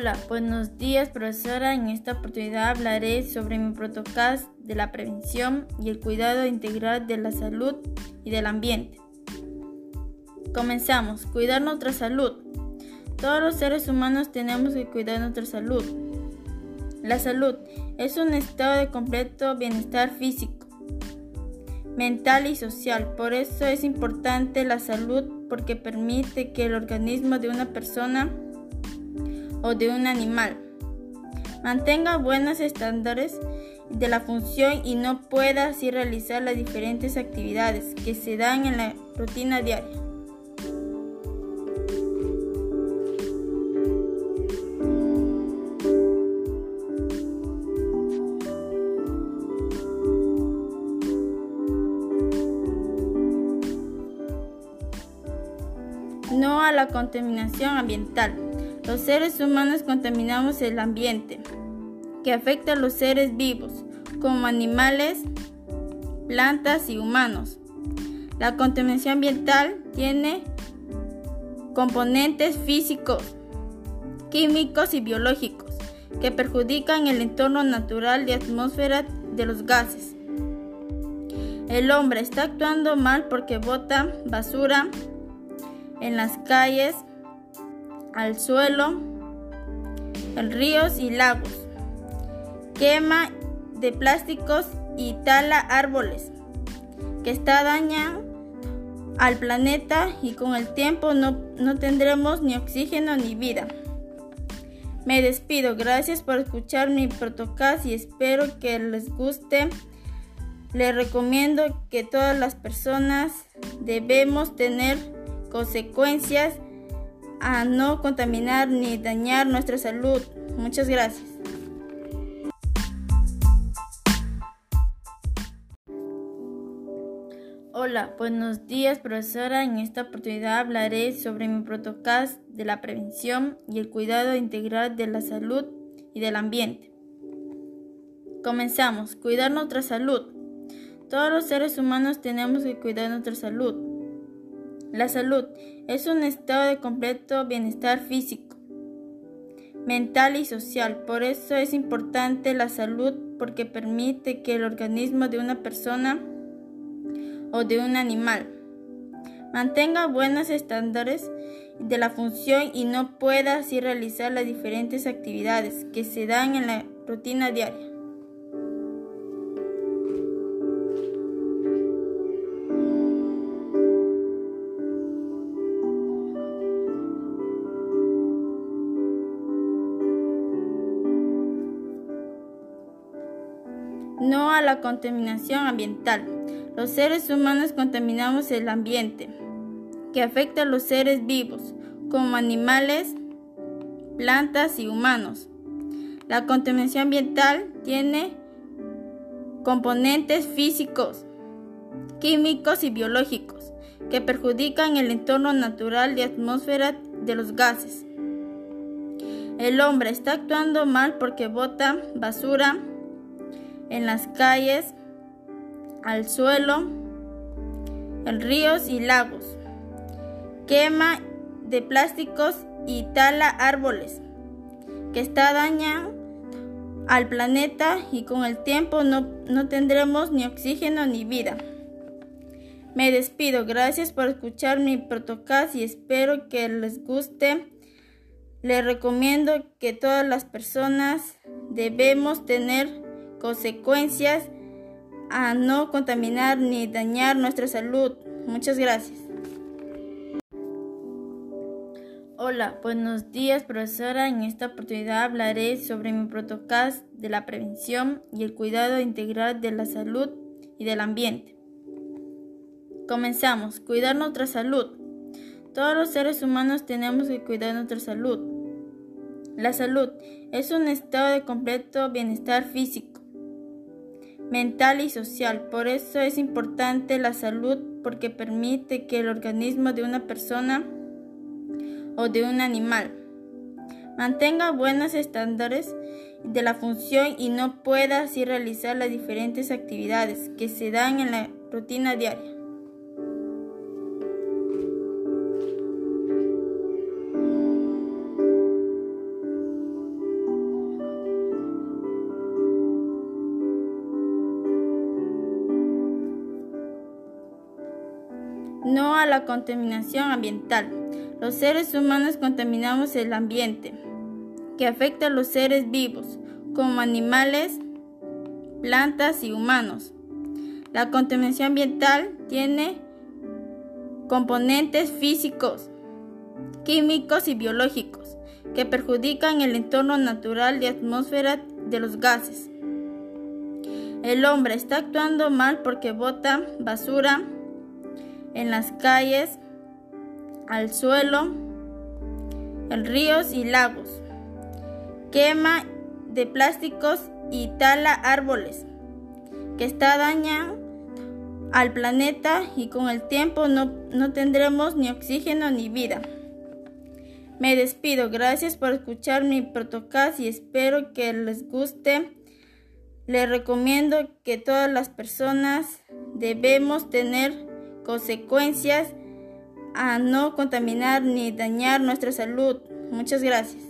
Hola, buenos días profesora. En esta oportunidad hablaré sobre mi protocolo de la prevención y el cuidado integral de la salud y del ambiente. Comenzamos. Cuidar nuestra salud. Todos los seres humanos tenemos que cuidar nuestra salud. La salud es un estado de completo bienestar físico, mental y social. Por eso es importante la salud porque permite que el organismo de una persona o de un animal. Mantenga buenos estándares de la función y no pueda así realizar las diferentes actividades que se dan en la rutina diaria. No a la contaminación ambiental. Los seres humanos contaminamos el ambiente, que afecta a los seres vivos, como animales, plantas y humanos. La contaminación ambiental tiene componentes físicos, químicos y biológicos que perjudican el entorno natural y atmósfera de los gases. El hombre está actuando mal porque bota basura en las calles, al suelo, ríos y lagos. Quema de plásticos y tala árboles, que está dañando al planeta y con el tiempo no, no tendremos ni oxígeno ni vida. Me despido, gracias por escuchar mi protocast y espero que les guste. Les recomiendo que todas las personas debemos tener consecuencias a no contaminar ni dañar nuestra salud. Muchas gracias. Hola, buenos días profesora. En esta oportunidad hablaré sobre mi protocolo de la prevención y el cuidado integral de la salud y del ambiente. Comenzamos. Cuidar nuestra salud. Todos los seres humanos tenemos que cuidar nuestra salud la salud es un estado de completo bienestar físico, mental y social. Por eso es importante la salud porque permite que el organismo de una persona o de un animal mantenga buenos estándares de la función y no pueda así realizar las diferentes actividades que se dan en la rutina diaria. La contaminación ambiental. Los seres humanos contaminamos el ambiente, que afecta a los seres vivos, como animales, plantas y humanos. La contaminación ambiental tiene componentes físicos, químicos y biológicos que perjudican el entorno natural y atmósfera de los gases. El hombre está actuando mal porque bota basura en las calles, al suelo, en ríos y lagos. Quema de plásticos y tala árboles, que está dañando al planeta y con el tiempo no, no tendremos ni oxígeno ni vida. Me despido, gracias por escuchar mi protocast y espero que les guste. Les recomiendo que todas las personas debemos tener consecuencias a no contaminar ni dañar nuestra salud. Muchas gracias. Hola, buenos días profesora. En esta oportunidad hablaré sobre mi protocolo de la prevención y el cuidado integral de la salud y del ambiente. Comenzamos. Cuidar nuestra salud. Todos los seres humanos tenemos que cuidar nuestra salud. La salud es un estado de completo bienestar físico, mental y social. Por eso es importante la salud porque permite que el organismo de una persona o de un animal mantenga buenos estándares de la función y no pueda así realizar las diferentes actividades que se dan en la rutina diaria. No a la contaminación ambiental. Los seres humanos contaminamos el ambiente, que afecta a los seres vivos, como animales, plantas y humanos. La contaminación ambiental tiene componentes físicos, químicos y biológicos que perjudican el entorno natural y atmósfera de los gases. El hombre está actuando mal porque bota basura en las calles, al suelo, en ríos y lagos. Quema de plásticos y tala árboles, que está dañando al planeta y con el tiempo no, no tendremos ni oxígeno ni vida. Me despido, gracias por escuchar mi protocast y espero que les guste. Les recomiendo que todas las personas debemos tener consecuencias a no contaminar ni dañar nuestra salud. Muchas gracias.